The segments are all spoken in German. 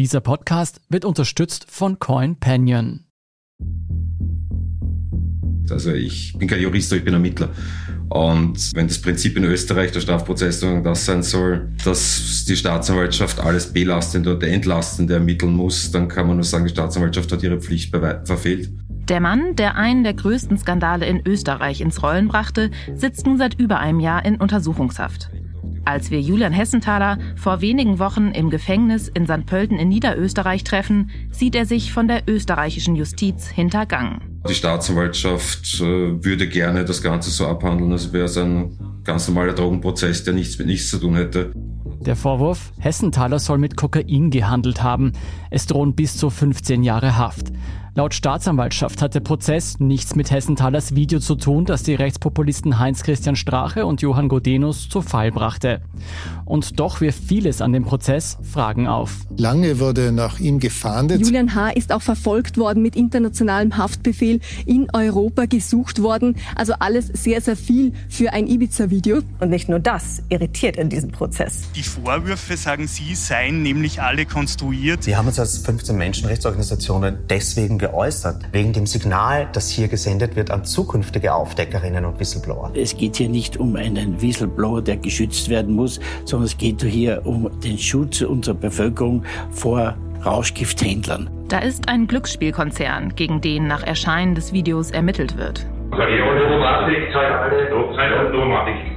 Dieser Podcast wird unterstützt von CoinPanion. Also ich bin kein Jurist, ich bin Ermittler. Und wenn das Prinzip in Österreich der Strafprozessordnung das sein soll, dass die Staatsanwaltschaft alles belastende oder entlastende ermitteln muss, dann kann man nur sagen, die Staatsanwaltschaft hat ihre Pflicht verfehlt. Der Mann, der einen der größten Skandale in Österreich ins Rollen brachte, sitzt nun seit über einem Jahr in Untersuchungshaft. Als wir Julian Hessenthaler vor wenigen Wochen im Gefängnis in St. Pölten in Niederösterreich treffen, sieht er sich von der österreichischen Justiz hintergangen. Die Staatsanwaltschaft äh, würde gerne das Ganze so abhandeln, als wäre es ein ganz normaler Drogenprozess, der nichts mit nichts zu tun hätte. Der Vorwurf, Hessenthaler soll mit Kokain gehandelt haben. Es drohen bis zu 15 Jahre Haft. Laut Staatsanwaltschaft hat der Prozess nichts mit Hessenthalers Video zu tun, das die Rechtspopulisten Heinz-Christian Strache und Johann Godenus zu Fall brachte. Und doch wirft vieles an dem Prozess Fragen auf. Lange wurde nach ihm gefahndet. Julian H. ist auch verfolgt worden mit internationalem Haftbefehl, in Europa gesucht worden. Also alles sehr, sehr viel für ein Ibiza-Video. Und nicht nur das irritiert in diesem Prozess. Die Vorwürfe, sagen Sie, seien nämlich alle konstruiert. Wir haben uns als 15 Menschenrechtsorganisationen deswegen geäußert, wegen dem Signal, das hier gesendet wird an zukünftige Aufdeckerinnen und Whistleblower. Es geht hier nicht um einen Whistleblower, der geschützt werden muss, sondern es geht hier um den Schutz unserer Bevölkerung vor Rauschgifthändlern. Da ist ein Glücksspielkonzern, gegen den nach Erscheinen des Videos ermittelt wird.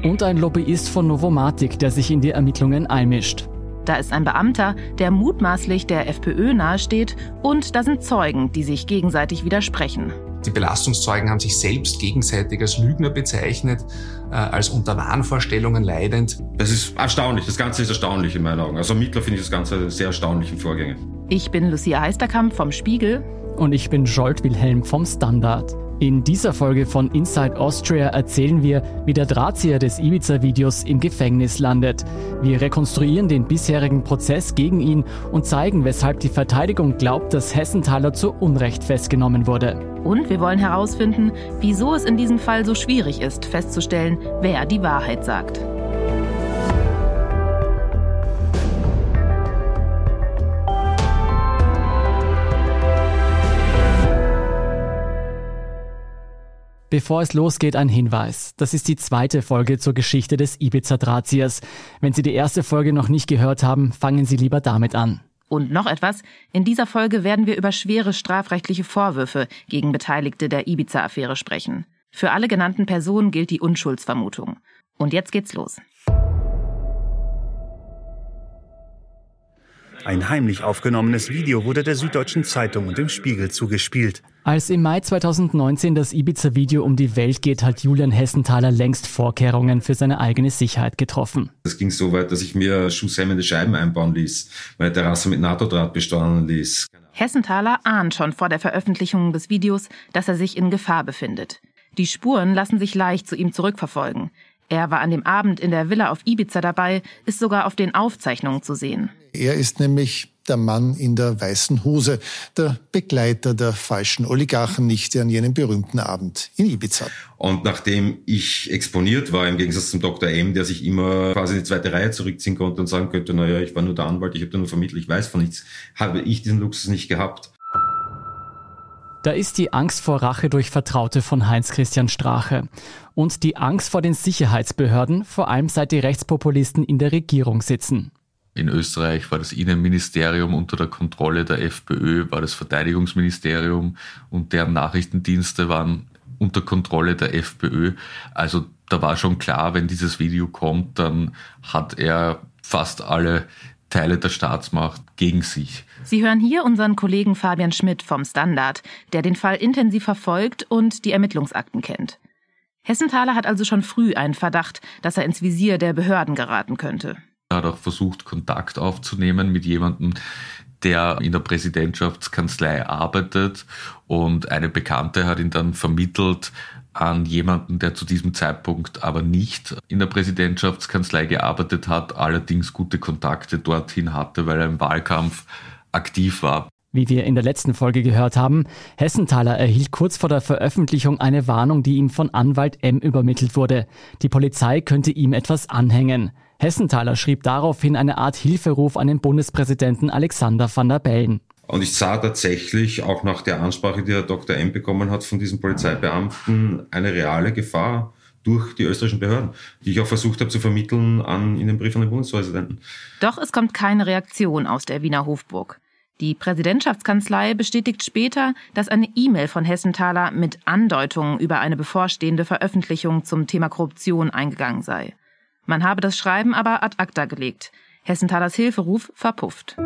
Und ein Lobbyist von Novomatic, der sich in die Ermittlungen einmischt. Da ist ein Beamter, der mutmaßlich der FPÖ nahesteht und da sind Zeugen, die sich gegenseitig widersprechen. Die Belastungszeugen haben sich selbst gegenseitig als Lügner bezeichnet, äh, als unter Wahnvorstellungen leidend. Das ist erstaunlich, das Ganze ist erstaunlich in meinen Augen. Also Mittler finde ich das Ganze sehr erstaunlichen Vorgänge. Ich bin Lucia Heisterkamp vom Spiegel. Und ich bin Jolt Wilhelm vom Standard. In dieser Folge von Inside Austria erzählen wir, wie der Drahtzieher des Ibiza-Videos im Gefängnis landet. Wir rekonstruieren den bisherigen Prozess gegen ihn und zeigen, weshalb die Verteidigung glaubt, dass Hessenthaler zu Unrecht festgenommen wurde. Und wir wollen herausfinden, wieso es in diesem Fall so schwierig ist, festzustellen, wer die Wahrheit sagt. Bevor es losgeht, ein Hinweis. Das ist die zweite Folge zur Geschichte des Ibiza-Drahtziehers. Wenn Sie die erste Folge noch nicht gehört haben, fangen Sie lieber damit an. Und noch etwas. In dieser Folge werden wir über schwere strafrechtliche Vorwürfe gegen Beteiligte der Ibiza-Affäre sprechen. Für alle genannten Personen gilt die Unschuldsvermutung. Und jetzt geht's los. Ein heimlich aufgenommenes Video wurde der Süddeutschen Zeitung und dem Spiegel zugespielt. Als im Mai 2019 das Ibiza-Video um die Welt geht, hat Julian Hessenthaler längst Vorkehrungen für seine eigene Sicherheit getroffen. Es ging so weit, dass ich mir schusshemmende Scheiben einbauen ließ, meine Terrasse mit NATO-Draht besteuern ließ. Hessenthaler ahnt schon vor der Veröffentlichung des Videos, dass er sich in Gefahr befindet. Die Spuren lassen sich leicht zu ihm zurückverfolgen. Er war an dem Abend in der Villa auf Ibiza dabei, ist sogar auf den Aufzeichnungen zu sehen. Er ist nämlich der Mann in der weißen Hose, der Begleiter der falschen Oligarchennichte an jenem berühmten Abend in Ibiza. Und nachdem ich exponiert war, im Gegensatz zum Dr. M, der sich immer quasi in die zweite Reihe zurückziehen konnte und sagen könnte, naja, ich war nur der Anwalt, ich habe nur vermittelt, ich weiß von nichts, habe ich diesen Luxus nicht gehabt. Da ist die Angst vor Rache durch Vertraute von Heinz-Christian Strache und die Angst vor den Sicherheitsbehörden, vor allem seit die Rechtspopulisten in der Regierung sitzen. In Österreich war das Innenministerium unter der Kontrolle der FPÖ, war das Verteidigungsministerium und deren Nachrichtendienste waren unter Kontrolle der FPÖ. Also da war schon klar, wenn dieses Video kommt, dann hat er fast alle Teile der Staatsmacht gegen sich. Sie hören hier unseren Kollegen Fabian Schmidt vom Standard, der den Fall intensiv verfolgt und die Ermittlungsakten kennt. Hessenthaler hat also schon früh einen Verdacht, dass er ins Visier der Behörden geraten könnte. Er hat auch versucht, Kontakt aufzunehmen mit jemandem, der in der Präsidentschaftskanzlei arbeitet und eine Bekannte hat ihn dann vermittelt an jemanden, der zu diesem Zeitpunkt aber nicht in der Präsidentschaftskanzlei gearbeitet hat, allerdings gute Kontakte dorthin hatte, weil er im Wahlkampf aktiv war. Wie wir in der letzten Folge gehört haben, Hessenthaler erhielt kurz vor der Veröffentlichung eine Warnung, die ihm von Anwalt M übermittelt wurde. Die Polizei könnte ihm etwas anhängen. Hessenthaler schrieb daraufhin eine Art Hilferuf an den Bundespräsidenten Alexander van der Bellen. Und ich sah tatsächlich auch nach der Ansprache, die Herr Dr. M bekommen hat von diesem Polizeibeamten, eine reale Gefahr durch die österreichischen Behörden, die ich auch versucht habe zu vermitteln an, in dem Brief an den Bundespräsidenten. Doch es kommt keine Reaktion aus der Wiener Hofburg. Die Präsidentschaftskanzlei bestätigt später, dass eine E-Mail von Hessenthaler mit Andeutungen über eine bevorstehende Veröffentlichung zum Thema Korruption eingegangen sei. Man habe das Schreiben aber ad acta gelegt. Hessenthalers Hilferuf verpufft.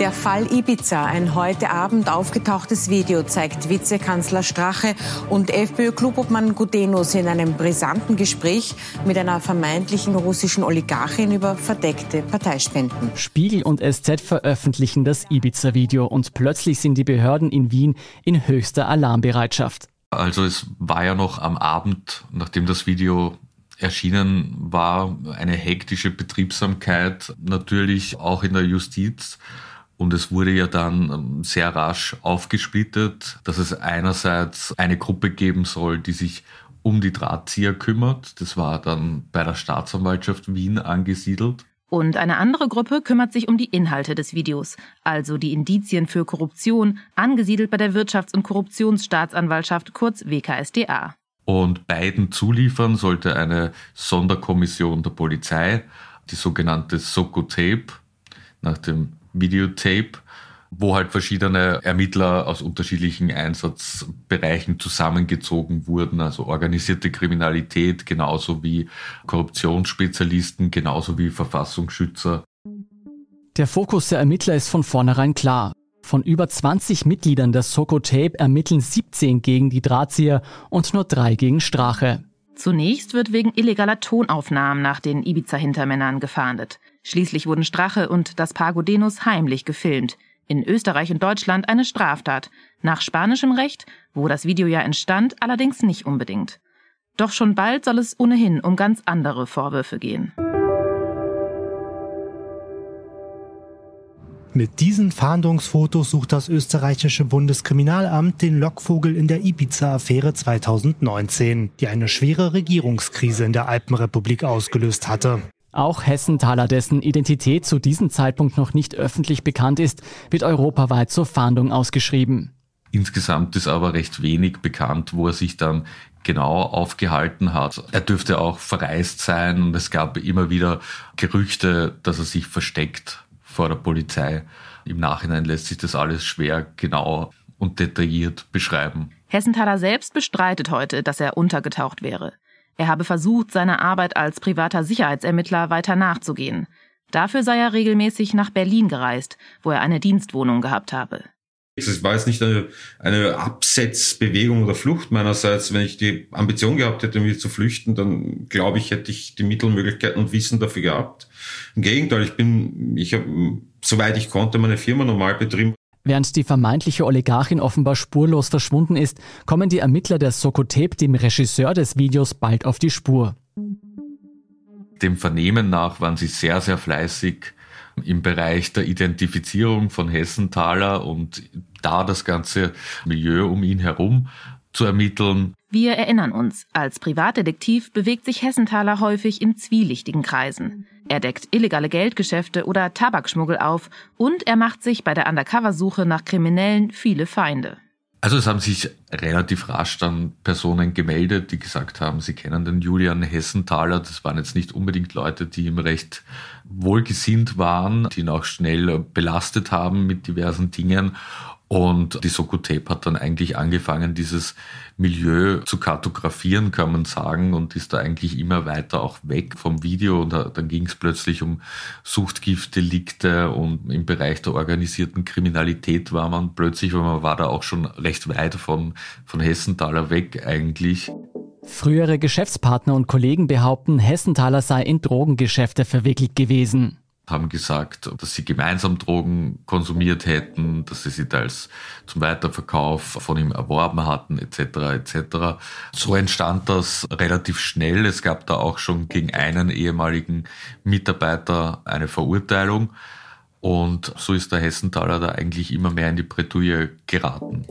Der Fall Ibiza, ein heute Abend aufgetauchtes Video, zeigt Vizekanzler Strache und FPÖ-Klubobmann Gudenus in einem brisanten Gespräch mit einer vermeintlichen russischen Oligarchin über verdeckte Parteispenden. Spiegel und SZ veröffentlichen das Ibiza-Video und plötzlich sind die Behörden in Wien in höchster Alarmbereitschaft. Also es war ja noch am Abend, nachdem das Video erschienen war, eine hektische Betriebsamkeit natürlich auch in der Justiz. Und es wurde ja dann ähm, sehr rasch aufgesplittet, dass es einerseits eine Gruppe geben soll, die sich um die Drahtzieher kümmert. Das war dann bei der Staatsanwaltschaft Wien angesiedelt. Und eine andere Gruppe kümmert sich um die Inhalte des Videos, also die Indizien für Korruption, angesiedelt bei der Wirtschafts- und Korruptionsstaatsanwaltschaft kurz WKSDA. Und beiden zuliefern sollte eine Sonderkommission der Polizei, die sogenannte Soko Tape, nach dem Videotape, wo halt verschiedene Ermittler aus unterschiedlichen Einsatzbereichen zusammengezogen wurden, also organisierte Kriminalität, genauso wie Korruptionsspezialisten, genauso wie Verfassungsschützer. Der Fokus der Ermittler ist von vornherein klar. Von über 20 Mitgliedern der Soko Tape ermitteln 17 gegen die Drahtzieher und nur drei gegen Strache. Zunächst wird wegen illegaler Tonaufnahmen nach den Ibiza-Hintermännern gefahndet. Schließlich wurden Strache und das Pagodenus heimlich gefilmt. In Österreich und Deutschland eine Straftat. Nach spanischem Recht, wo das Video ja entstand, allerdings nicht unbedingt. Doch schon bald soll es ohnehin um ganz andere Vorwürfe gehen. Mit diesen Fahndungsfotos sucht das österreichische Bundeskriminalamt den Lockvogel in der Ibiza-Affäre 2019, die eine schwere Regierungskrise in der Alpenrepublik ausgelöst hatte. Auch Hessenthaler, dessen Identität zu diesem Zeitpunkt noch nicht öffentlich bekannt ist, wird europaweit zur Fahndung ausgeschrieben. Insgesamt ist aber recht wenig bekannt, wo er sich dann genau aufgehalten hat. Er dürfte auch verreist sein und es gab immer wieder Gerüchte, dass er sich versteckt vor der Polizei. Im Nachhinein lässt sich das alles schwer genau und detailliert beschreiben. Hessenthaler selbst bestreitet heute, dass er untergetaucht wäre. Er habe versucht, seiner Arbeit als privater Sicherheitsermittler weiter nachzugehen. Dafür sei er regelmäßig nach Berlin gereist, wo er eine Dienstwohnung gehabt habe. Es war jetzt nicht eine, eine Absetzbewegung oder Flucht meinerseits. Wenn ich die Ambition gehabt hätte, mich zu flüchten, dann glaube ich, hätte ich die Mittelmöglichkeiten und Wissen dafür gehabt. Im Gegenteil, ich bin, ich habe, soweit ich konnte, meine Firma normal betrieben. Während die vermeintliche Oligarchin offenbar spurlos verschwunden ist, kommen die Ermittler der Sokotep dem Regisseur des Videos bald auf die Spur. Dem Vernehmen nach waren sie sehr, sehr fleißig im Bereich der Identifizierung von Hessenthaler und da das ganze Milieu um ihn herum zu ermitteln. Wir erinnern uns, als Privatdetektiv bewegt sich Hessenthaler häufig in zwielichtigen Kreisen. Er deckt illegale Geldgeschäfte oder Tabakschmuggel auf und er macht sich bei der Undercover-Suche nach Kriminellen viele Feinde. Also es haben sich relativ rasch dann Personen gemeldet, die gesagt haben, sie kennen den Julian Hessenthaler. Das waren jetzt nicht unbedingt Leute, die ihm recht wohlgesinnt waren, die ihn auch schnell belastet haben mit diversen Dingen. Und die Soko Tape hat dann eigentlich angefangen, dieses Milieu zu kartografieren, kann man sagen, und ist da eigentlich immer weiter auch weg vom Video. Und dann ging es plötzlich um Suchtgiftdelikte und im Bereich der organisierten Kriminalität war man plötzlich, weil man war da auch schon recht weit von, von Hessenthaler weg eigentlich. Frühere Geschäftspartner und Kollegen behaupten, Hessenthaler sei in Drogengeschäfte verwickelt gewesen haben gesagt, dass sie gemeinsam Drogen konsumiert hätten, dass sie sie teils zum Weiterverkauf von ihm erworben hatten, etc. etc. So entstand das relativ schnell. Es gab da auch schon gegen einen ehemaligen Mitarbeiter eine Verurteilung. Und so ist der Hessenthaler da eigentlich immer mehr in die Bredouille geraten.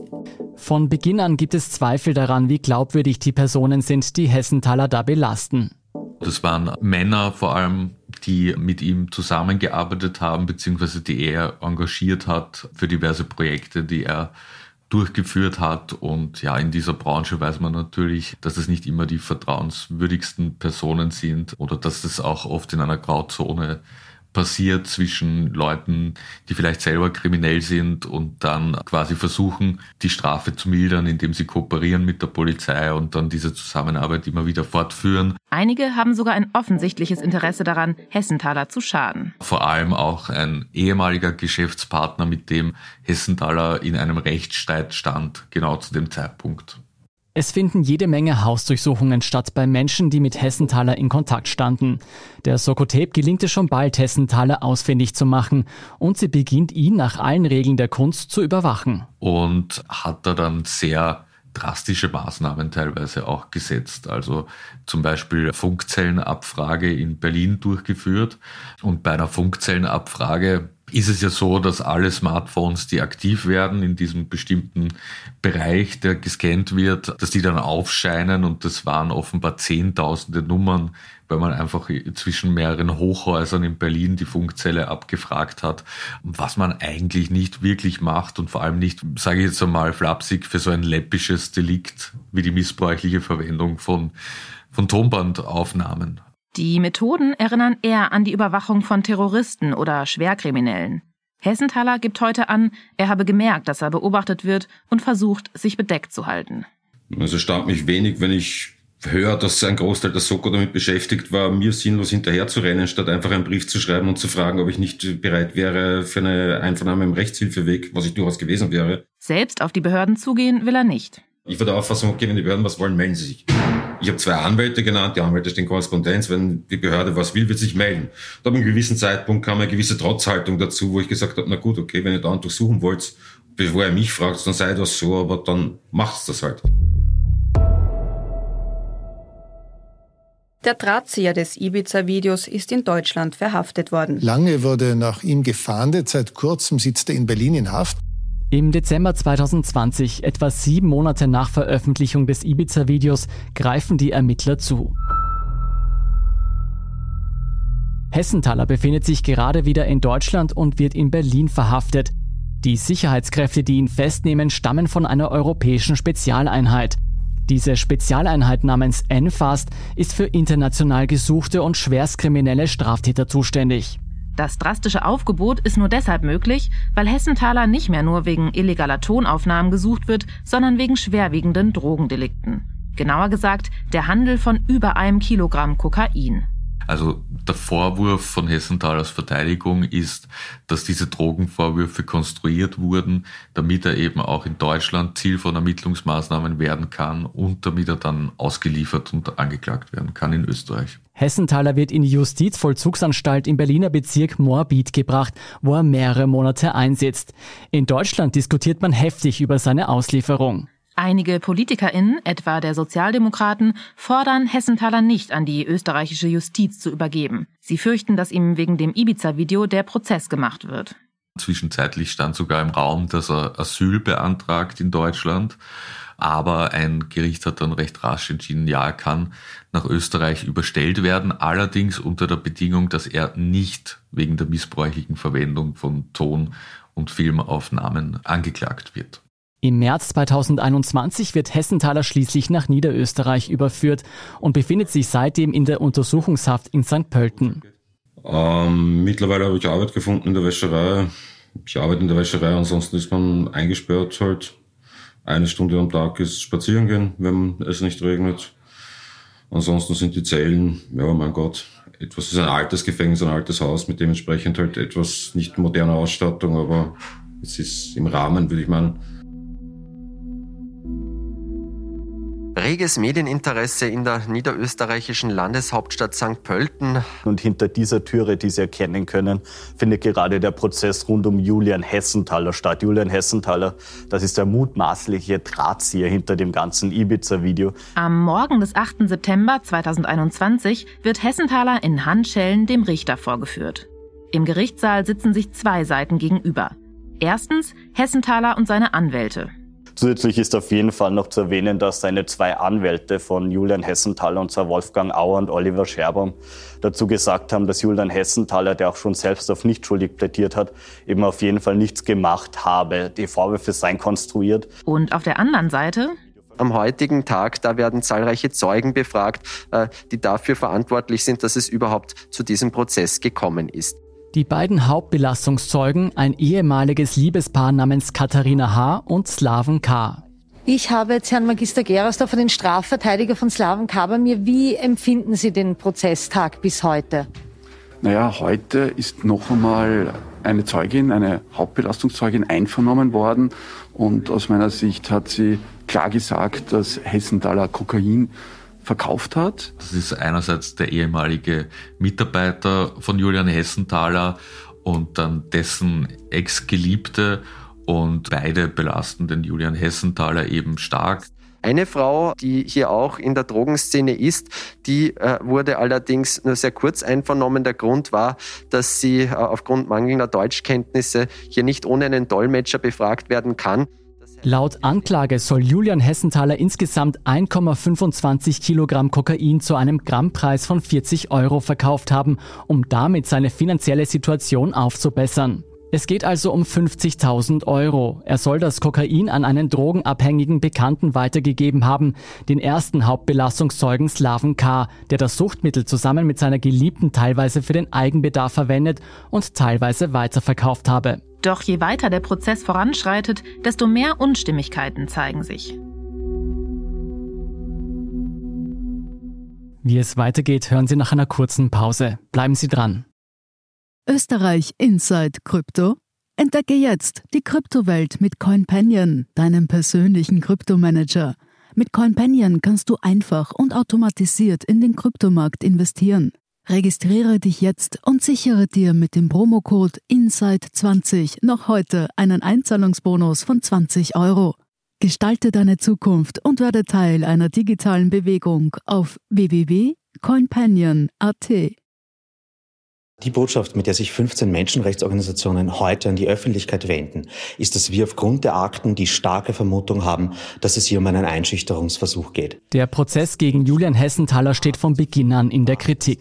Von Beginn an gibt es Zweifel daran, wie glaubwürdig die Personen sind, die Hessenthaler da belasten. Das waren Männer vor allem, die mit ihm zusammengearbeitet haben, beziehungsweise die er engagiert hat für diverse Projekte, die er durchgeführt hat. Und ja, in dieser Branche weiß man natürlich, dass es nicht immer die vertrauenswürdigsten Personen sind oder dass es auch oft in einer Grauzone passiert zwischen Leuten, die vielleicht selber kriminell sind und dann quasi versuchen, die Strafe zu mildern, indem sie kooperieren mit der Polizei und dann diese Zusammenarbeit immer wieder fortführen. Einige haben sogar ein offensichtliches Interesse daran, Hessenthaler zu schaden. Vor allem auch ein ehemaliger Geschäftspartner, mit dem Hessenthaler in einem Rechtsstreit stand, genau zu dem Zeitpunkt. Es finden jede Menge Hausdurchsuchungen statt bei Menschen, die mit Hessenthaler in Kontakt standen. Der Sokotep gelingt es schon bald, Hessenthaler ausfindig zu machen und sie beginnt ihn nach allen Regeln der Kunst zu überwachen. Und hat da dann sehr drastische Maßnahmen teilweise auch gesetzt. Also zum Beispiel Funkzellenabfrage in Berlin durchgeführt. Und bei einer Funkzellenabfrage ist es ja so, dass alle Smartphones, die aktiv werden in diesem bestimmten Bereich, der gescannt wird, dass die dann aufscheinen und das waren offenbar zehntausende Nummern, weil man einfach zwischen mehreren Hochhäusern in Berlin die Funkzelle abgefragt hat, was man eigentlich nicht wirklich macht und vor allem nicht, sage ich jetzt einmal flapsig, für so ein läppisches Delikt wie die missbräuchliche Verwendung von, von Tonbandaufnahmen. Die Methoden erinnern eher an die Überwachung von Terroristen oder Schwerkriminellen. Hessenthaler gibt heute an, er habe gemerkt, dass er beobachtet wird und versucht, sich bedeckt zu halten. Also staunt mich wenig, wenn ich höre, dass ein Großteil der Soko damit beschäftigt war, mir sinnlos hinterher zu rennen, statt einfach einen Brief zu schreiben und zu fragen, ob ich nicht bereit wäre für eine Einvernahme im Rechtshilfeweg, was ich durchaus gewesen wäre. Selbst auf die Behörden zugehen will er nicht. Ich war der Auffassung, okay, wenn die Behörden was wollen, melden sie sich. Ich habe zwei Anwälte genannt, die Anwälte stehen Korrespondenz, wenn die Behörde was will, wird sich melden. Da ab einem gewissen Zeitpunkt kam eine gewisse Trotzhaltung dazu, wo ich gesagt habe, na gut, okay, wenn ihr da untersuchen wollt, bevor ihr mich fragt, dann sei das so, aber dann macht's das halt. Der Drahtzieher des Ibiza-Videos ist in Deutschland verhaftet worden. Lange wurde nach ihm gefahndet, seit kurzem sitzt er in Berlin in Haft. Im Dezember 2020, etwa sieben Monate nach Veröffentlichung des Ibiza-Videos, greifen die Ermittler zu. Hessenthaler befindet sich gerade wieder in Deutschland und wird in Berlin verhaftet. Die Sicherheitskräfte, die ihn festnehmen, stammen von einer europäischen Spezialeinheit. Diese Spezialeinheit namens NFAST ist für international gesuchte und schwerstkriminelle Straftäter zuständig. Das drastische Aufgebot ist nur deshalb möglich, weil Hessenthaler nicht mehr nur wegen illegaler Tonaufnahmen gesucht wird, sondern wegen schwerwiegenden Drogendelikten. Genauer gesagt, der Handel von über einem Kilogramm Kokain. Also der Vorwurf von Hessenthalers Verteidigung ist, dass diese Drogenvorwürfe konstruiert wurden, damit er eben auch in Deutschland Ziel von Ermittlungsmaßnahmen werden kann und damit er dann ausgeliefert und angeklagt werden kann in Österreich. Hessenthaler wird in die Justizvollzugsanstalt im Berliner Bezirk Moabit gebracht, wo er mehrere Monate einsitzt. In Deutschland diskutiert man heftig über seine Auslieferung. Einige PolitikerInnen, etwa der Sozialdemokraten, fordern Hessenthaler nicht an die österreichische Justiz zu übergeben. Sie fürchten, dass ihm wegen dem Ibiza-Video der Prozess gemacht wird. Zwischenzeitlich stand sogar im Raum, dass er Asyl beantragt in Deutschland. Aber ein Gericht hat dann recht rasch entschieden, ja, er kann nach Österreich überstellt werden, allerdings unter der Bedingung, dass er nicht wegen der missbräuchlichen Verwendung von Ton- und Filmaufnahmen angeklagt wird. Im März 2021 wird Hessenthaler schließlich nach Niederösterreich überführt und befindet sich seitdem in der Untersuchungshaft in St. Pölten. Ähm, mittlerweile habe ich Arbeit gefunden in der Wäscherei. Ich arbeite in der Wäscherei, ansonsten ist man eingesperrt halt. Eine Stunde am Tag ist spazieren gehen, wenn es nicht regnet. Ansonsten sind die Zellen, ja mein Gott, etwas ist ein altes Gefängnis, ein altes Haus mit dementsprechend halt etwas nicht moderner Ausstattung, aber es ist im Rahmen, würde ich meinen. Reges Medieninteresse in der niederösterreichischen Landeshauptstadt St. Pölten. Und hinter dieser Türe, die Sie erkennen können, findet gerade der Prozess rund um Julian Hessenthaler statt. Julian Hessenthaler, das ist der mutmaßliche Drahtzieher hinter dem ganzen Ibiza-Video. Am Morgen des 8. September 2021 wird Hessenthaler in Handschellen dem Richter vorgeführt. Im Gerichtssaal sitzen sich zwei Seiten gegenüber. Erstens Hessenthaler und seine Anwälte. Zusätzlich ist auf jeden Fall noch zu erwähnen, dass seine zwei Anwälte von Julian Hessenthaler und zwar Wolfgang Auer und Oliver Scherbaum dazu gesagt haben, dass Julian Hessenthaler, der auch schon selbst auf nicht schuldig plädiert hat, eben auf jeden Fall nichts gemacht habe. Die Vorwürfe seien konstruiert. Und auf der anderen Seite am heutigen Tag, da werden zahlreiche Zeugen befragt, äh, die dafür verantwortlich sind, dass es überhaupt zu diesem Prozess gekommen ist. Die beiden Hauptbelastungszeugen, ein ehemaliges Liebespaar namens Katharina H. und Slaven K. Ich habe jetzt Herrn Magister Gerasdorfer, den Strafverteidiger von Slaven K. bei mir. Wie empfinden Sie den Prozesstag bis heute? Naja, heute ist noch einmal eine Zeugin, eine Hauptbelastungszeugin einvernommen worden. Und aus meiner Sicht hat sie klar gesagt, dass Hessenthaler Kokain verkauft hat. Das ist einerseits der ehemalige Mitarbeiter von Julian Hessenthaler und dann dessen Ex-Geliebte und beide belasten den Julian Hessenthaler eben stark. Eine Frau, die hier auch in der Drogenszene ist, die äh, wurde allerdings nur sehr kurz einvernommen. Der Grund war, dass sie äh, aufgrund mangelnder Deutschkenntnisse hier nicht ohne einen Dolmetscher befragt werden kann. Laut Anklage soll Julian Hessenthaler insgesamt 1,25 Kilogramm Kokain zu einem Grammpreis von 40 Euro verkauft haben, um damit seine finanzielle Situation aufzubessern. Es geht also um 50.000 Euro. Er soll das Kokain an einen drogenabhängigen Bekannten weitergegeben haben, den ersten Hauptbelastungszeugen Slaven K., der das Suchtmittel zusammen mit seiner Geliebten teilweise für den Eigenbedarf verwendet und teilweise weiterverkauft habe. Doch je weiter der Prozess voranschreitet, desto mehr Unstimmigkeiten zeigen sich. Wie es weitergeht, hören Sie nach einer kurzen Pause. Bleiben Sie dran. Österreich Inside Krypto? Entdecke jetzt die Kryptowelt mit CoinPanion, deinem persönlichen Kryptomanager. Mit CoinPanion kannst du einfach und automatisiert in den Kryptomarkt investieren. Registriere dich jetzt und sichere dir mit dem Promocode INSIDE20 noch heute einen Einzahlungsbonus von 20 Euro. Gestalte deine Zukunft und werde Teil einer digitalen Bewegung auf www.coinpanion.at. Die Botschaft, mit der sich 15 Menschenrechtsorganisationen heute an die Öffentlichkeit wenden, ist, dass wir aufgrund der Akten die starke Vermutung haben, dass es hier um einen Einschüchterungsversuch geht. Der Prozess gegen Julian Hessenthaler steht von Beginn an in der Kritik.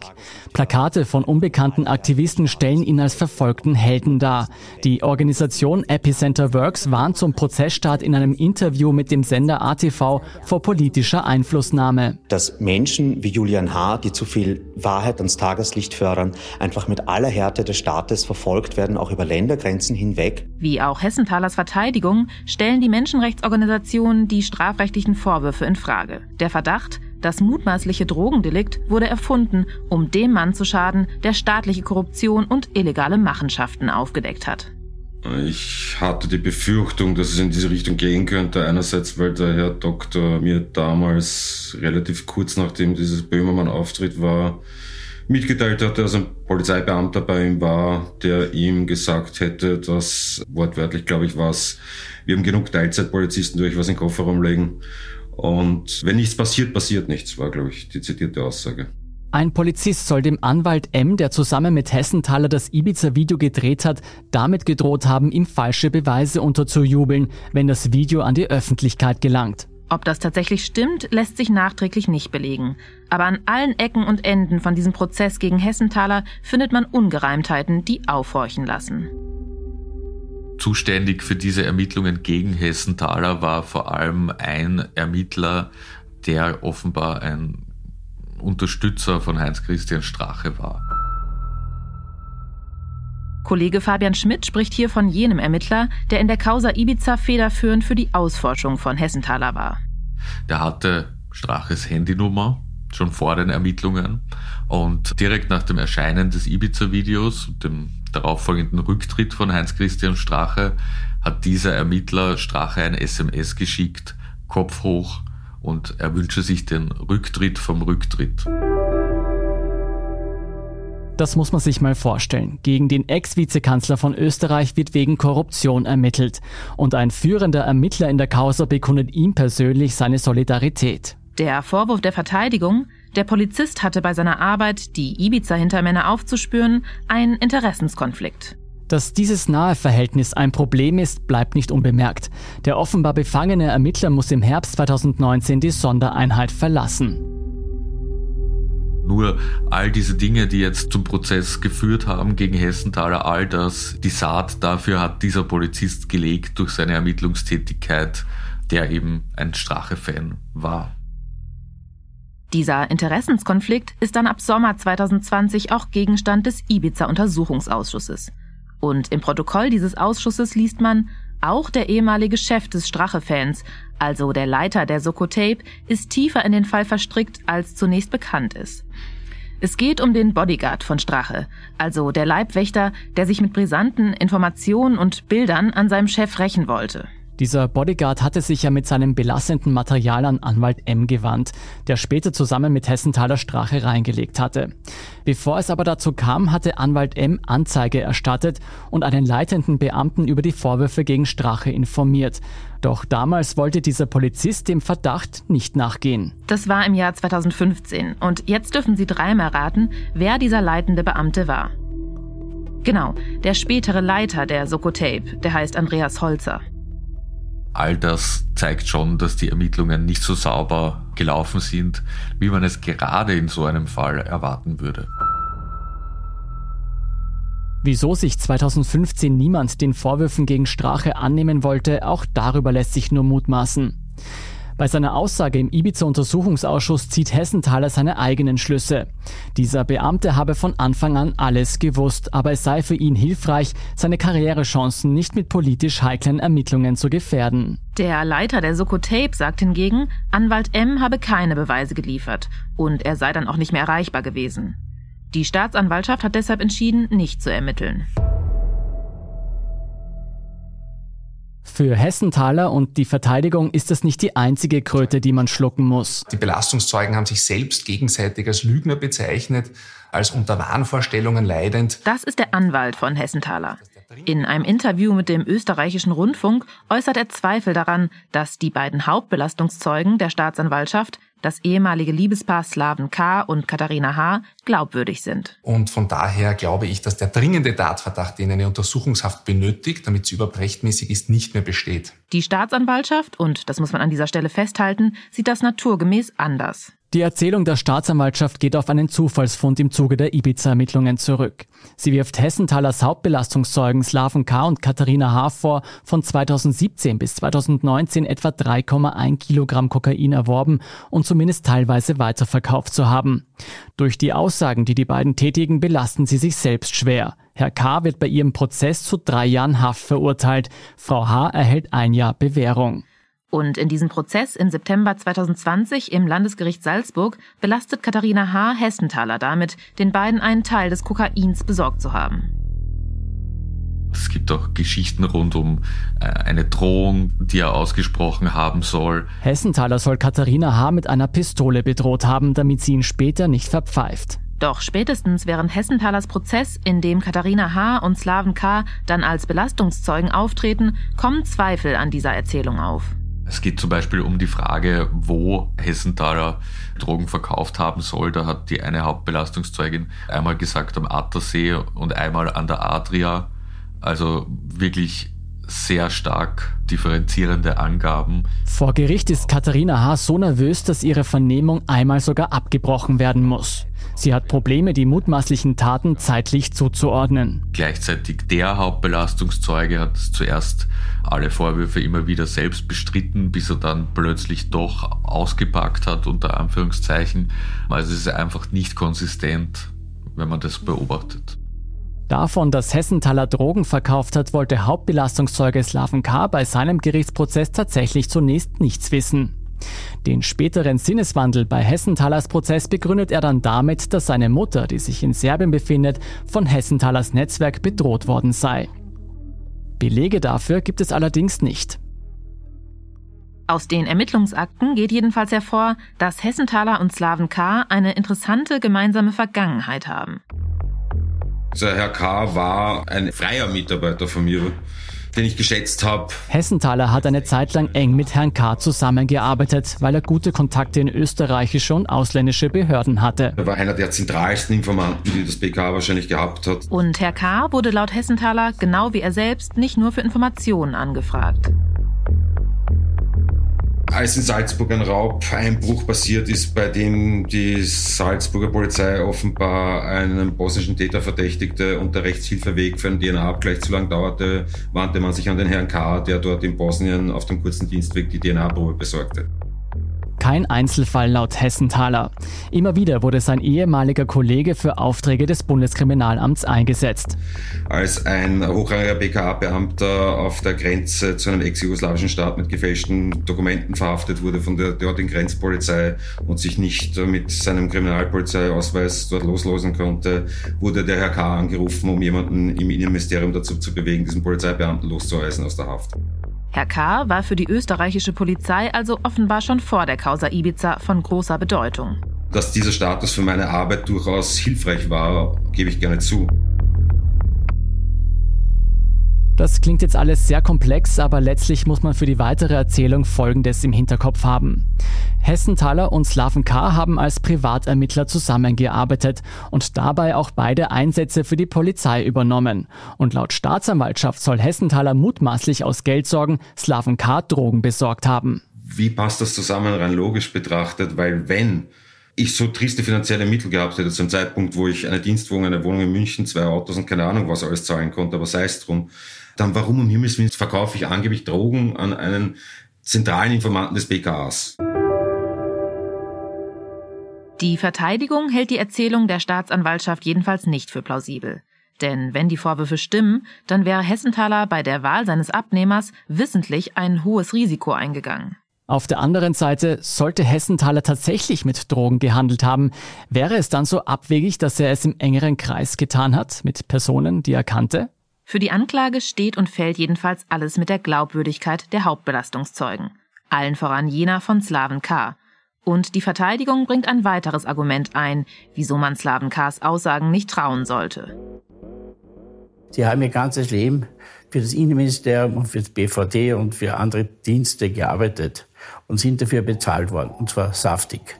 Plakate von unbekannten Aktivisten stellen ihn als verfolgten Helden dar. Die Organisation Epicenter Works warnt zum Prozessstart in einem Interview mit dem Sender ATV vor politischer Einflussnahme. Dass Menschen wie Julian H., die zu viel Wahrheit ans Tageslicht fördern, einfach mit aller Härte des Staates verfolgt werden, auch über Ländergrenzen hinweg. Wie auch Hessenthalers Verteidigung stellen die Menschenrechtsorganisationen die strafrechtlichen Vorwürfe in Frage. Der Verdacht, das mutmaßliche Drogendelikt wurde erfunden, um dem Mann zu schaden, der staatliche Korruption und illegale Machenschaften aufgedeckt hat. Ich hatte die Befürchtung, dass es in diese Richtung gehen könnte. Einerseits, weil der Herr Doktor mir damals relativ kurz nachdem dieses Böhmermann-Auftritt war, mitgeteilt hat, dass ein Polizeibeamter bei ihm war, der ihm gesagt hätte, dass wortwörtlich, glaube ich, war es, wir haben genug Teilzeitpolizisten, durch was in den Kofferraum legen. Und wenn nichts passiert, passiert nichts, war, glaube ich, die zitierte Aussage. Ein Polizist soll dem Anwalt M, der zusammen mit Hessenthaler das Ibiza-Video gedreht hat, damit gedroht haben, ihm falsche Beweise unterzujubeln, wenn das Video an die Öffentlichkeit gelangt. Ob das tatsächlich stimmt, lässt sich nachträglich nicht belegen. Aber an allen Ecken und Enden von diesem Prozess gegen Hessenthaler findet man Ungereimtheiten, die aufhorchen lassen. Zuständig für diese Ermittlungen gegen Hessenthaler war vor allem ein Ermittler, der offenbar ein Unterstützer von Heinz-Christian Strache war. Kollege Fabian Schmidt spricht hier von jenem Ermittler, der in der Causa Ibiza federführend für die Ausforschung von Hessenthaler war. Der hatte Straches Handynummer schon vor den Ermittlungen und direkt nach dem Erscheinen des Ibiza-Videos, dem darauffolgenden Rücktritt von Heinz-Christian Strache, hat dieser Ermittler Strache ein SMS geschickt, Kopf hoch, und er wünsche sich den Rücktritt vom Rücktritt. Das muss man sich mal vorstellen. Gegen den Ex-Vizekanzler von Österreich wird wegen Korruption ermittelt. Und ein führender Ermittler in der Causa bekundet ihm persönlich seine Solidarität. Der Vorwurf der Verteidigung, Der Polizist hatte bei seiner Arbeit, die Ibiza-Hintermänner aufzuspüren, einen Interessenskonflikt. Dass dieses nahe Verhältnis ein Problem ist, bleibt nicht unbemerkt. Der offenbar befangene Ermittler muss im Herbst 2019 die Sondereinheit verlassen. Nur all diese Dinge, die jetzt zum Prozess geführt haben gegen Hessenthaler, all das, die Saat dafür hat dieser Polizist gelegt durch seine Ermittlungstätigkeit, der eben ein Strache-Fan war. Dieser Interessenskonflikt ist dann ab Sommer 2020 auch Gegenstand des Ibiza-Untersuchungsausschusses. Und im Protokoll dieses Ausschusses liest man, auch der ehemalige Chef des Strache-Fans, also der Leiter der Soko-Tape, ist tiefer in den Fall verstrickt, als zunächst bekannt ist. Es geht um den Bodyguard von Strache, also der Leibwächter, der sich mit brisanten Informationen und Bildern an seinem Chef rächen wollte. Dieser Bodyguard hatte sich ja mit seinem belastenden Material an Anwalt M gewandt, der später zusammen mit Hessenthaler Strache reingelegt hatte. Bevor es aber dazu kam, hatte Anwalt M Anzeige erstattet und einen leitenden Beamten über die Vorwürfe gegen Strache informiert. Doch damals wollte dieser Polizist dem Verdacht nicht nachgehen. Das war im Jahr 2015 und jetzt dürfen Sie dreimal raten, wer dieser leitende Beamte war. Genau, der spätere Leiter der Sokotape, der heißt Andreas Holzer. All das zeigt schon, dass die Ermittlungen nicht so sauber gelaufen sind, wie man es gerade in so einem Fall erwarten würde. Wieso sich 2015 niemand den Vorwürfen gegen Strache annehmen wollte, auch darüber lässt sich nur mutmaßen. Bei seiner Aussage im Ibiza-Untersuchungsausschuss zieht Hessenthaler seine eigenen Schlüsse. Dieser Beamte habe von Anfang an alles gewusst, aber es sei für ihn hilfreich, seine Karrierechancen nicht mit politisch heiklen Ermittlungen zu gefährden. Der Leiter der Soko Tape sagt hingegen, Anwalt M habe keine Beweise geliefert und er sei dann auch nicht mehr erreichbar gewesen. Die Staatsanwaltschaft hat deshalb entschieden, nicht zu ermitteln. Für Hessenthaler und die Verteidigung ist das nicht die einzige Kröte, die man schlucken muss. Die Belastungszeugen haben sich selbst gegenseitig als Lügner bezeichnet, als unter Wahnvorstellungen leidend. Das ist der Anwalt von Hessenthaler. In einem Interview mit dem österreichischen Rundfunk äußert er Zweifel daran, dass die beiden Hauptbelastungszeugen der Staatsanwaltschaft das ehemalige Liebespaar Slaven K. und Katharina H. glaubwürdig sind. Und von daher glaube ich, dass der dringende Tatverdacht, den eine Untersuchungshaft benötigt, damit sie überrechtmäßig ist, nicht mehr besteht. Die Staatsanwaltschaft, und das muss man an dieser Stelle festhalten, sieht das naturgemäß anders. Die Erzählung der Staatsanwaltschaft geht auf einen Zufallsfund im Zuge der Ibiza-Ermittlungen zurück. Sie wirft Hessenthalers Hauptbelastungszeugen Slaven K. und Katharina H. vor, von 2017 bis 2019 etwa 3,1 Kilogramm Kokain erworben und zumindest teilweise weiterverkauft zu haben. Durch die Aussagen, die die beiden tätigen, belasten sie sich selbst schwer. Herr K. wird bei ihrem Prozess zu drei Jahren Haft verurteilt. Frau H. erhält ein Jahr Bewährung. Und in diesem Prozess im September 2020 im Landesgericht Salzburg belastet Katharina H. Hessenthaler damit, den beiden einen Teil des Kokains besorgt zu haben. Es gibt auch Geschichten rund um äh, eine Drohung, die er ausgesprochen haben soll. Hessenthaler soll Katharina H. mit einer Pistole bedroht haben, damit sie ihn später nicht verpfeift. Doch spätestens während Hessenthalers Prozess, in dem Katharina H. und Slaven K. dann als Belastungszeugen auftreten, kommen Zweifel an dieser Erzählung auf. Es geht zum Beispiel um die Frage, wo Hessenthaler Drogen verkauft haben soll. Da hat die eine Hauptbelastungszeugin einmal gesagt am Attersee und einmal an der Adria. Also wirklich sehr stark differenzierende Angaben. Vor Gericht ist Katharina H. so nervös, dass ihre Vernehmung einmal sogar abgebrochen werden muss. Sie hat Probleme, die mutmaßlichen Taten zeitlich zuzuordnen. Gleichzeitig der Hauptbelastungszeuge hat zuerst alle Vorwürfe immer wieder selbst bestritten, bis er dann plötzlich doch ausgepackt hat, unter Anführungszeichen. Also es ist einfach nicht konsistent, wenn man das beobachtet. Davon, dass Hessenthaler Drogen verkauft hat, wollte Hauptbelastungszeuge Slaven K. bei seinem Gerichtsprozess tatsächlich zunächst nichts wissen. Den späteren Sinneswandel bei Hessenthalers Prozess begründet er dann damit, dass seine Mutter, die sich in Serbien befindet, von Hessenthalers Netzwerk bedroht worden sei. Belege dafür gibt es allerdings nicht. Aus den Ermittlungsakten geht jedenfalls hervor, dass Hessenthaler und Slaven K. eine interessante gemeinsame Vergangenheit haben. Also Herr K. war ein freier Mitarbeiter von mir. den ich geschätzt habe. Hessenthaler hat eine Zeit lang eng mit Herrn K. zusammengearbeitet, weil er gute Kontakte in österreichische und ausländische Behörden hatte. Er war einer der zentralsten Informanten, die das BK wahrscheinlich gehabt hat. Und Herr K. wurde laut Hessenthaler, genau wie er selbst, nicht nur für Informationen angefragt. Als in Salzburg ein Raubeinbruch passiert ist, bei dem die Salzburger Polizei offenbar einen bosnischen Täter verdächtigte und der Rechtshilfeweg für einen DNA-Abgleich zu lang dauerte, wandte man sich an den Herrn K., der dort in Bosnien auf dem kurzen Dienstweg die DNA-Probe besorgte. Kein Einzelfall laut Hessenthaler. Immer wieder wurde sein ehemaliger Kollege für Aufträge des Bundeskriminalamts eingesetzt. Als ein hochrangiger BKA-Beamter auf der Grenze zu einem ex-jugoslawischen Staat mit gefälschten Dokumenten verhaftet wurde von der dortigen Grenzpolizei und sich nicht mit seinem Kriminalpolizeiausweis dort loslosen konnte, wurde der Herr K. angerufen, um jemanden im Innenministerium dazu zu bewegen, diesen Polizeibeamten loszuweisen aus der Haft. Herr K. war für die österreichische Polizei also offenbar schon vor der Causa Ibiza von großer Bedeutung. Dass dieser Status für meine Arbeit durchaus hilfreich war, gebe ich gerne zu. Das klingt jetzt alles sehr komplex, aber letztlich muss man für die weitere Erzählung Folgendes im Hinterkopf haben. Hessenthaler und Slaven K. haben als Privatermittler zusammengearbeitet und dabei auch beide Einsätze für die Polizei übernommen. Und laut Staatsanwaltschaft soll Hessenthaler mutmaßlich aus Geldsorgen Slaven K. Drogen besorgt haben. Wie passt das zusammen rein logisch betrachtet? Weil wenn ich so triste finanzielle Mittel gehabt hätte, zum Zeitpunkt, wo ich eine Dienstwohnung, eine Wohnung in München, zwei Autos und keine Ahnung was alles zahlen konnte, aber sei es drum, dann warum um Himmels Willen verkaufe ich angeblich Drogen an einen zentralen Informanten des BKAs? Die Verteidigung hält die Erzählung der Staatsanwaltschaft jedenfalls nicht für plausibel. Denn wenn die Vorwürfe stimmen, dann wäre Hessenthaler bei der Wahl seines Abnehmers wissentlich ein hohes Risiko eingegangen. Auf der anderen Seite, sollte Hessenthaler tatsächlich mit Drogen gehandelt haben, wäre es dann so abwegig, dass er es im engeren Kreis getan hat, mit Personen, die er kannte? Für die Anklage steht und fällt jedenfalls alles mit der Glaubwürdigkeit der Hauptbelastungszeugen. Allen voran jener von Slaven K. Und die Verteidigung bringt ein weiteres Argument ein, wieso man Slaven K.s Aussagen nicht trauen sollte. Sie haben ihr ganzes Leben für das Innenministerium und für das BVD und für andere Dienste gearbeitet und sind dafür bezahlt worden, und zwar saftig.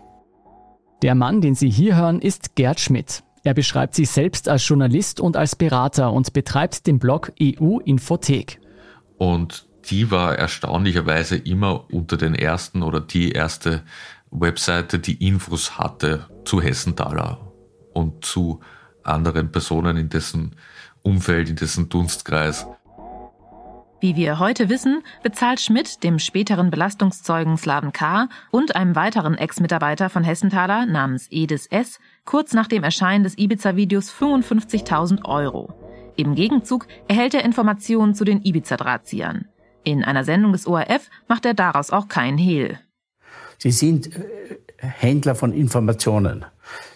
Der Mann, den Sie hier hören, ist Gerd Schmidt. Er beschreibt sich selbst als Journalist und als Berater und betreibt den Blog EU Infothek. Und die war erstaunlicherweise immer unter den ersten oder die erste Webseite, die Infos hatte zu Hessenthaler und zu anderen Personen in dessen Umfeld, in dessen Dunstkreis. Wie wir heute wissen, bezahlt Schmidt dem späteren Belastungszeugen Slaven K. und einem weiteren Ex-Mitarbeiter von Hessenthaler namens Edis S. kurz nach dem Erscheinen des Ibiza-Videos 55.000 Euro. Im Gegenzug erhält er Informationen zu den Ibiza-Drahtziehern. In einer Sendung des ORF macht er daraus auch keinen Hehl. Sie sind äh, Händler von Informationen.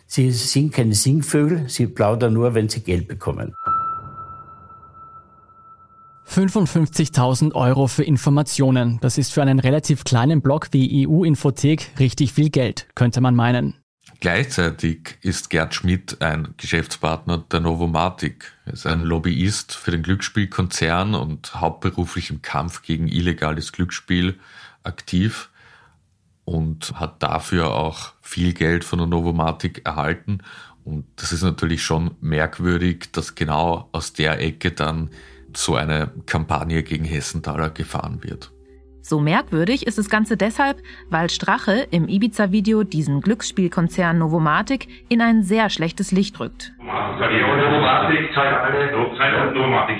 Sie sind keine Singvögel, sie plaudern nur, wenn sie Geld bekommen. 55.000 Euro für Informationen. Das ist für einen relativ kleinen Blog wie EU-Infothek richtig viel Geld, könnte man meinen. Gleichzeitig ist Gerd Schmidt ein Geschäftspartner der Novomatic. Er ist ein Lobbyist für den Glücksspielkonzern und hauptberuflich im Kampf gegen illegales Glücksspiel aktiv und hat dafür auch viel Geld von der Novomatic erhalten. Und das ist natürlich schon merkwürdig, dass genau aus der Ecke dann so eine Kampagne gegen Hessenthaler gefahren wird. So merkwürdig ist das Ganze deshalb, weil Strache im Ibiza-Video diesen Glücksspielkonzern Novomatic in ein sehr schlechtes Licht rückt. Novomatic zahlt alle, Novomatic.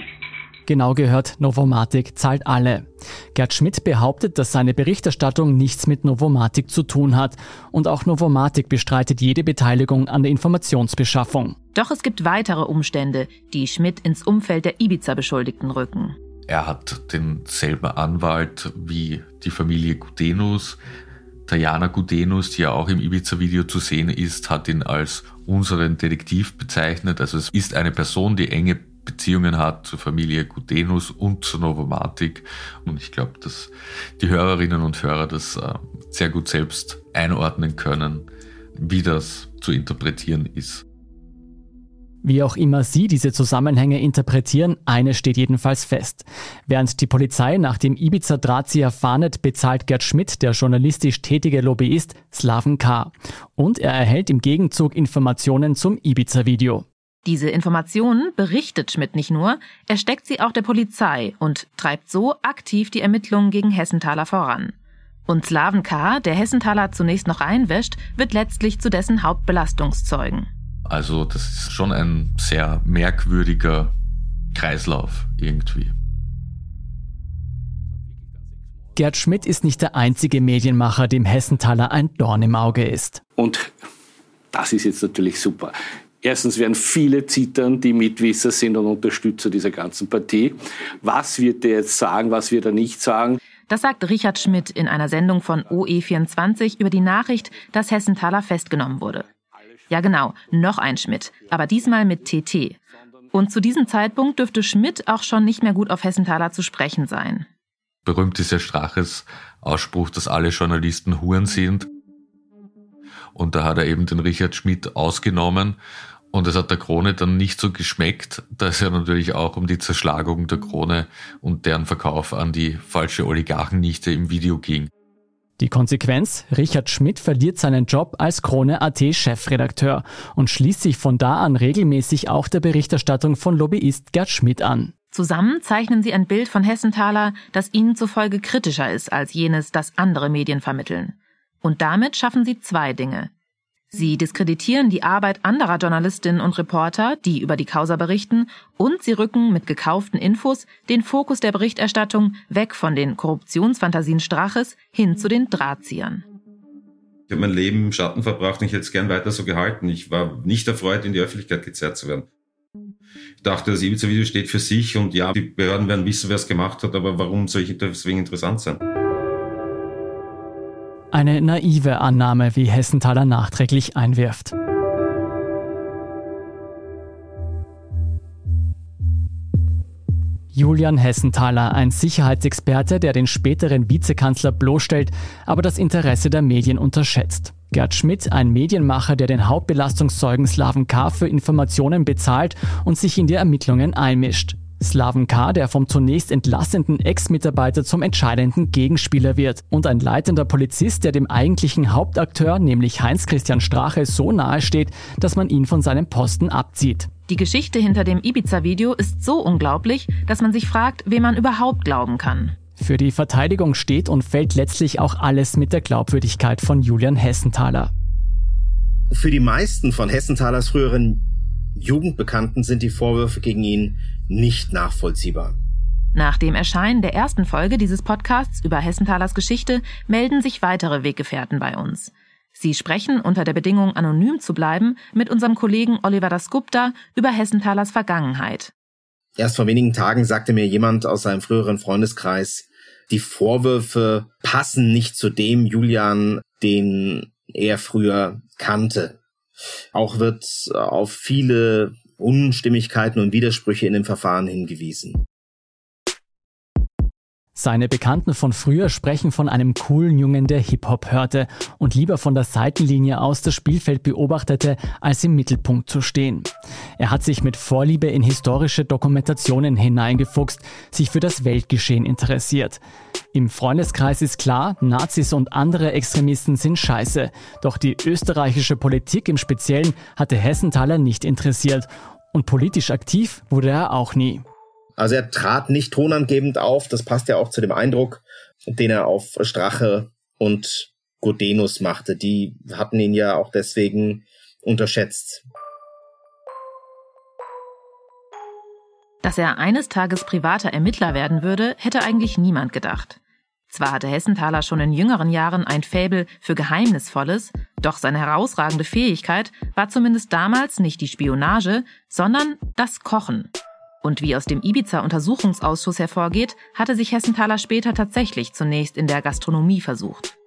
Genau gehört, Novomatic zahlt alle. Gerd Schmidt behauptet, dass seine Berichterstattung nichts mit Novomatic zu tun hat und auch Novomatic bestreitet jede Beteiligung an der Informationsbeschaffung. Doch es gibt weitere Umstände, die Schmidt ins Umfeld der Ibiza-Beschuldigten rücken. Er hat denselben Anwalt wie die Familie Gudenus. Tajana Gudenus, die ja auch im Ibiza-Video zu sehen ist, hat ihn als unseren Detektiv bezeichnet. Also es ist eine Person, die enge Beziehungen hat zur Familie Gutenus und zur Novomatic. Und ich glaube, dass die Hörerinnen und Hörer das äh, sehr gut selbst einordnen können, wie das zu interpretieren ist. Wie auch immer Sie diese Zusammenhänge interpretieren, eine steht jedenfalls fest. Während die Polizei nach dem Ibiza-Drahtzieher fahndet, bezahlt Gerd Schmidt, der journalistisch tätige Lobbyist, Slaven K. Und er erhält im Gegenzug Informationen zum Ibiza-Video. Diese Informationen berichtet Schmidt nicht nur, er steckt sie auch der Polizei und treibt so aktiv die Ermittlungen gegen Hessenthaler voran. Und Slaven K., der Hessenthaler zunächst noch einwäscht, wird letztlich zu dessen Hauptbelastungszeugen. Also das ist schon ein sehr merkwürdiger Kreislauf irgendwie. Gerd Schmidt ist nicht der einzige Medienmacher, dem Hessenthaler ein Dorn im Auge ist. Und das ist jetzt natürlich super. Erstens werden viele zittern, die Mitwisser sind und Unterstützer dieser ganzen Partie. Was wird der jetzt sagen, was wird er nicht sagen? Das sagt Richard Schmidt in einer Sendung von OE24 über die Nachricht, dass Hessenthaler festgenommen wurde. Ja genau, noch ein Schmidt, aber diesmal mit TT. Und zu diesem Zeitpunkt dürfte Schmidt auch schon nicht mehr gut auf Hessenthaler zu sprechen sein. Berühmt ist ja Straches Ausspruch, dass alle Journalisten Huren sind. Und da hat er eben den Richard Schmidt ausgenommen. Und es hat der Krone dann nicht so geschmeckt, da es ja natürlich auch um die Zerschlagung der Krone und deren Verkauf an die falsche Oligarchennichte im Video ging. Die Konsequenz, Richard Schmidt verliert seinen Job als Krone AT Chefredakteur und schließt sich von da an regelmäßig auch der Berichterstattung von Lobbyist Gerd Schmidt an. Zusammen zeichnen sie ein Bild von Hessenthaler, das ihnen zufolge kritischer ist als jenes, das andere Medien vermitteln. Und damit schaffen sie zwei Dinge. Sie diskreditieren die Arbeit anderer Journalistinnen und Reporter, die über die Causa berichten, und sie rücken mit gekauften Infos den Fokus der Berichterstattung weg von den Korruptionsfantasien Straches hin zu den Drahtziehern. Ich habe mein Leben im Schatten verbracht und ich hätte es gern weiter so gehalten. Ich war nicht erfreut, in die Öffentlichkeit gezerrt zu werden. Ich dachte, das Ibiza-Video steht für sich und ja, die Behörden werden wissen, wer es gemacht hat, aber warum soll ich deswegen interessant sein? Eine naive Annahme, wie Hessenthaler nachträglich einwirft. Julian Hessenthaler, ein Sicherheitsexperte, der den späteren Vizekanzler bloßstellt, aber das Interesse der Medien unterschätzt. Gerd Schmidt, ein Medienmacher, der den Hauptbelastungszeugen Slaven K. für Informationen bezahlt und sich in die Ermittlungen einmischt. Slaven K., der vom zunächst entlassenen Ex-Mitarbeiter zum entscheidenden Gegenspieler wird. Und ein leitender Polizist, der dem eigentlichen Hauptakteur, nämlich Heinz-Christian Strache, so nahe steht, dass man ihn von seinem Posten abzieht. Die Geschichte hinter dem Ibiza-Video ist so unglaublich, dass man sich fragt, wem man überhaupt glauben kann. Für die Verteidigung steht und fällt letztlich auch alles mit der Glaubwürdigkeit von Julian Hessenthaler. Für die meisten von Hessenthalers früheren Jugendbekannten sind die Vorwürfe gegen ihn nicht nachvollziehbar. Nach dem Erscheinen der ersten Folge dieses Podcasts über Hessenthalers Geschichte melden sich weitere Weggefährten bei uns. Sie sprechen unter der Bedingung, anonym zu bleiben, mit unserem Kollegen Oliver Dasgupta über Hessenthalers Vergangenheit. Erst vor wenigen Tagen sagte mir jemand aus seinem früheren Freundeskreis, die Vorwürfe passen nicht zu dem Julian, den er früher kannte. Auch wird auf viele Unstimmigkeiten und Widersprüche in dem Verfahren hingewiesen. Seine Bekannten von früher sprechen von einem coolen Jungen, der Hip-Hop hörte und lieber von der Seitenlinie aus das Spielfeld beobachtete, als im Mittelpunkt zu stehen. Er hat sich mit Vorliebe in historische Dokumentationen hineingefuchst, sich für das Weltgeschehen interessiert. Im Freundeskreis ist klar, Nazis und andere Extremisten sind scheiße. Doch die österreichische Politik im Speziellen hatte Hessenthaler nicht interessiert. Und politisch aktiv wurde er auch nie. Also er trat nicht tonangebend auf, das passt ja auch zu dem Eindruck, den er auf Strache und Godenus machte. Die hatten ihn ja auch deswegen unterschätzt. Dass er eines Tages privater Ermittler werden würde, hätte eigentlich niemand gedacht. Zwar hatte Hessenthaler schon in jüngeren Jahren ein Faible für Geheimnisvolles, doch seine herausragende Fähigkeit war zumindest damals nicht die Spionage, sondern das Kochen. Und wie aus dem Ibiza-Untersuchungsausschuss hervorgeht, hatte sich Hessenthaler später tatsächlich zunächst in der Gastronomie versucht.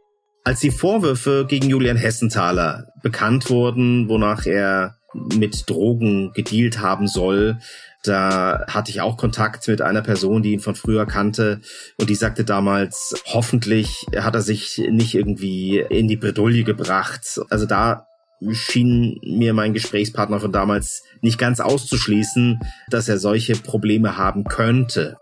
Als die Vorwürfe gegen Julian Hessenthaler bekannt wurden, wonach er mit Drogen gedealt haben soll, da hatte ich auch Kontakt mit einer Person, die ihn von früher kannte und die sagte damals, hoffentlich hat er sich nicht irgendwie in die Bredouille gebracht. Also da schien mir mein Gesprächspartner von damals nicht ganz auszuschließen, dass er solche Probleme haben könnte.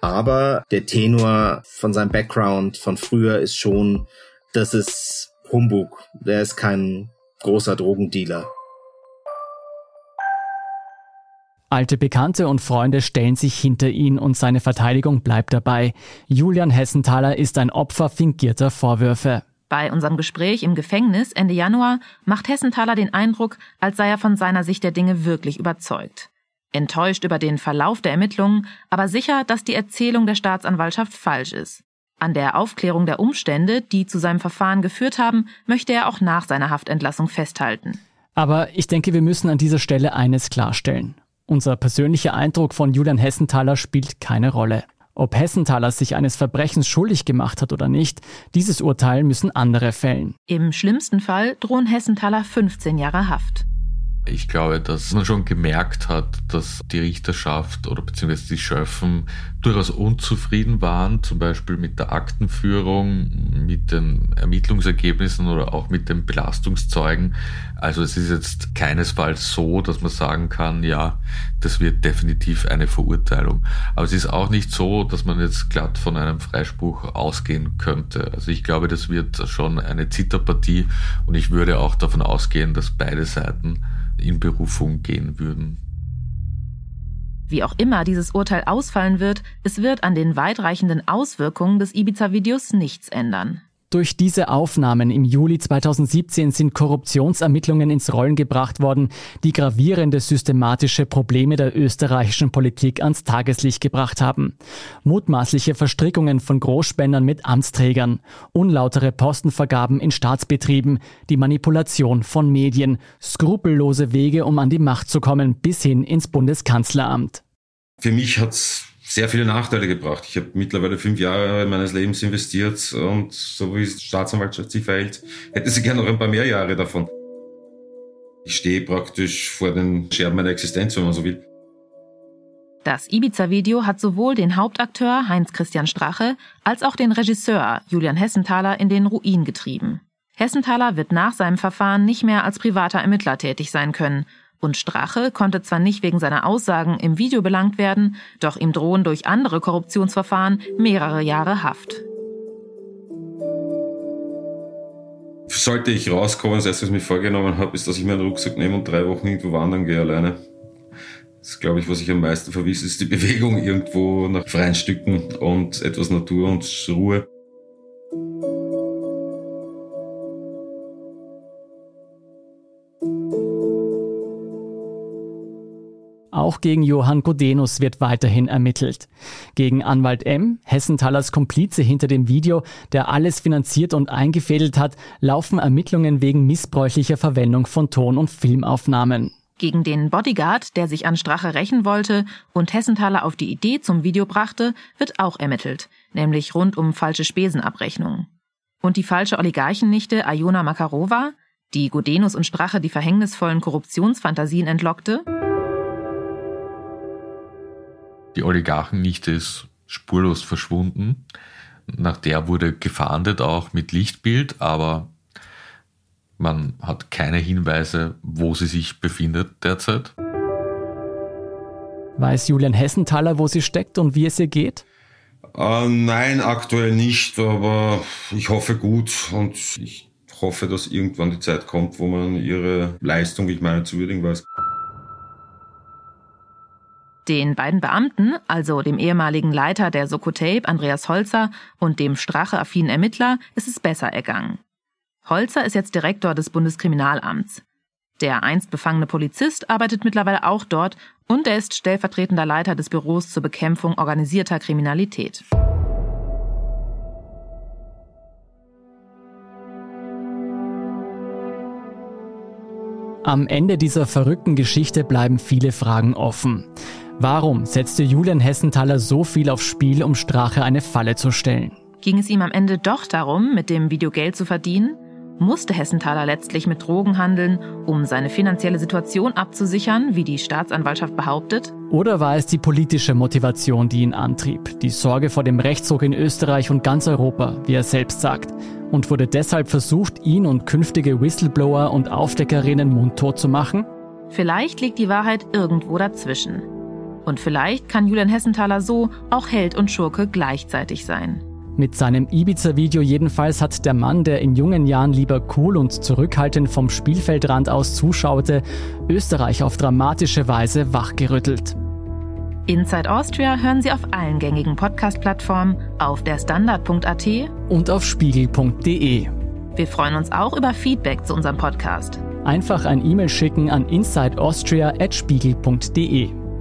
Aber der Tenor von seinem Background von früher ist schon, das ist Humbug. Der ist kein großer Drogendealer. Alte Bekannte und Freunde stellen sich hinter ihn und seine Verteidigung bleibt dabei. Julian Hessenthaler ist ein Opfer fingierter Vorwürfe. Bei unserem Gespräch im Gefängnis Ende Januar macht Hessenthaler den Eindruck, als sei er von seiner Sicht der Dinge wirklich überzeugt. Enttäuscht über den Verlauf der Ermittlungen, aber sicher, dass die Erzählung der Staatsanwaltschaft falsch ist. An der Aufklärung der Umstände, die zu seinem Verfahren geführt haben, möchte er auch nach seiner Haftentlassung festhalten. Aber ich denke, wir müssen an dieser Stelle eines klarstellen. Unser persönlicher Eindruck von Julian Hessenthaler spielt keine Rolle. Ob Hessenthaler sich eines Verbrechens schuldig gemacht hat oder nicht, dieses Urteil müssen andere fällen. Im schlimmsten Fall drohen Hessenthaler 15 Jahre Haft. Ich glaube, dass man schon gemerkt hat, dass die Richterschaft oder beziehungsweise die Schöffen durchaus unzufrieden waren, zum Beispiel mit der Aktenführung, mit den Ermittlungsergebnissen oder auch mit den Belastungszeugen. Also es ist jetzt keinesfalls so, dass man sagen kann, ja, das wird definitiv eine Verurteilung. Aber es ist auch nicht so, dass man jetzt glatt von einem Freispruch ausgehen könnte. Also ich glaube, das wird schon eine Zitterpartie und ich würde auch davon ausgehen, dass beide Seiten in Berufung gehen würden. Wie auch immer dieses Urteil ausfallen wird, es wird an den weitreichenden Auswirkungen des Ibiza-Videos nichts ändern. Durch diese Aufnahmen im Juli 2017 sind Korruptionsermittlungen ins Rollen gebracht worden, die gravierende systematische Probleme der österreichischen Politik ans Tageslicht gebracht haben. Mutmaßliche Verstrickungen von Großspendern mit Amtsträgern, unlautere Postenvergaben in Staatsbetrieben, die Manipulation von Medien, skrupellose Wege, um an die Macht zu kommen, bis hin ins Bundeskanzleramt. Für mich hat's sehr viele Nachteile gebracht. Ich habe mittlerweile fünf Jahre meines Lebens investiert und so wie die Staatsanwaltschaft sich verhält, hätte sie gerne noch ein paar mehr Jahre davon. Ich stehe praktisch vor den Scherben meiner Existenz, wenn man so will. Das Ibiza-Video hat sowohl den Hauptakteur Heinz-Christian Strache als auch den Regisseur Julian Hessenthaler in den Ruin getrieben. Hessenthaler wird nach seinem Verfahren nicht mehr als privater Ermittler tätig sein können und Strache konnte zwar nicht wegen seiner Aussagen im Video belangt werden, doch ihm drohen durch andere Korruptionsverfahren mehrere Jahre Haft. Sollte ich rauskommen, das erste, was ich mir vorgenommen habe, ist, dass ich meinen Rucksack nehme und drei Wochen irgendwo wandern gehe alleine. Das glaube ich, was ich am meisten vermisse, ist die Bewegung irgendwo nach freien Stücken und etwas Natur und Ruhe. Auch gegen Johann Godenus wird weiterhin ermittelt. Gegen Anwalt M, Hessenthalers Komplize hinter dem Video, der alles finanziert und eingefädelt hat, laufen Ermittlungen wegen missbräuchlicher Verwendung von Ton- und Filmaufnahmen. Gegen den Bodyguard, der sich an Strache rächen wollte und Hessenthaler auf die Idee zum Video brachte, wird auch ermittelt, nämlich rund um falsche Spesenabrechnungen. Und die falsche Oligarchennichte Ayona Makarova, die Godenus und Strache die verhängnisvollen Korruptionsfantasien entlockte, die Oligarchennichte ist spurlos verschwunden. Nach der wurde gefahndet, auch mit Lichtbild, aber man hat keine Hinweise, wo sie sich befindet derzeit. Weiß Julian Hessenthaler, wo sie steckt und wie es ihr geht? Äh, nein, aktuell nicht, aber ich hoffe gut und ich hoffe, dass irgendwann die Zeit kommt, wo man ihre Leistung, ich meine, zu würdigen weiß. Den beiden Beamten, also dem ehemaligen Leiter der Sokotape Andreas Holzer und dem stracheaffinen Ermittler, ist es besser ergangen. Holzer ist jetzt Direktor des Bundeskriminalamts. Der einst befangene Polizist arbeitet mittlerweile auch dort und er ist stellvertretender Leiter des Büros zur Bekämpfung organisierter Kriminalität. Am Ende dieser verrückten Geschichte bleiben viele Fragen offen. Warum setzte Julian Hessenthaler so viel aufs Spiel, um Strache eine Falle zu stellen? Ging es ihm am Ende doch darum, mit dem Video Geld zu verdienen? Musste Hessenthaler letztlich mit Drogen handeln, um seine finanzielle Situation abzusichern, wie die Staatsanwaltschaft behauptet? Oder war es die politische Motivation, die ihn antrieb? Die Sorge vor dem Rechtsruck in Österreich und ganz Europa, wie er selbst sagt. Und wurde deshalb versucht, ihn und künftige Whistleblower und Aufdeckerinnen mundtot zu machen? Vielleicht liegt die Wahrheit irgendwo dazwischen. Und vielleicht kann Julian Hessenthaler so auch Held und Schurke gleichzeitig sein. Mit seinem Ibiza-Video jedenfalls hat der Mann, der in jungen Jahren lieber cool und zurückhaltend vom Spielfeldrand aus zuschaute, Österreich auf dramatische Weise wachgerüttelt. Inside Austria hören Sie auf allen gängigen Podcast-Plattformen, auf der Standard.at und auf spiegel.de. Wir freuen uns auch über Feedback zu unserem Podcast. Einfach ein E-Mail schicken an insideaustria.spiegel.de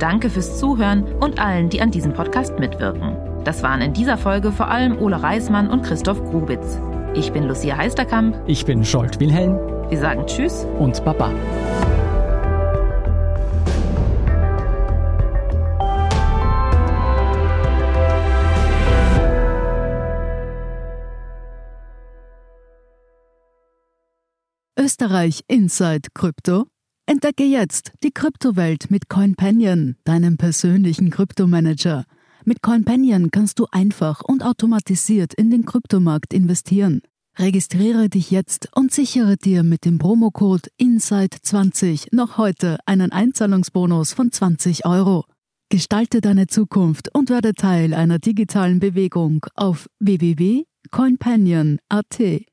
Danke fürs Zuhören und allen, die an diesem Podcast mitwirken. Das waren in dieser Folge vor allem Ole Reismann und Christoph Grubitz. Ich bin Lucia Heisterkamp. Ich bin Scholt Wilhelm. Wir sagen Tschüss und Baba. Österreich Inside Krypto Entdecke jetzt die Kryptowelt mit CoinPanion, deinem persönlichen Kryptomanager. Mit CoinPanion kannst du einfach und automatisiert in den Kryptomarkt investieren. Registriere dich jetzt und sichere dir mit dem Promocode INSIDE20 noch heute einen Einzahlungsbonus von 20 Euro. Gestalte deine Zukunft und werde Teil einer digitalen Bewegung auf www.coinpanion.at.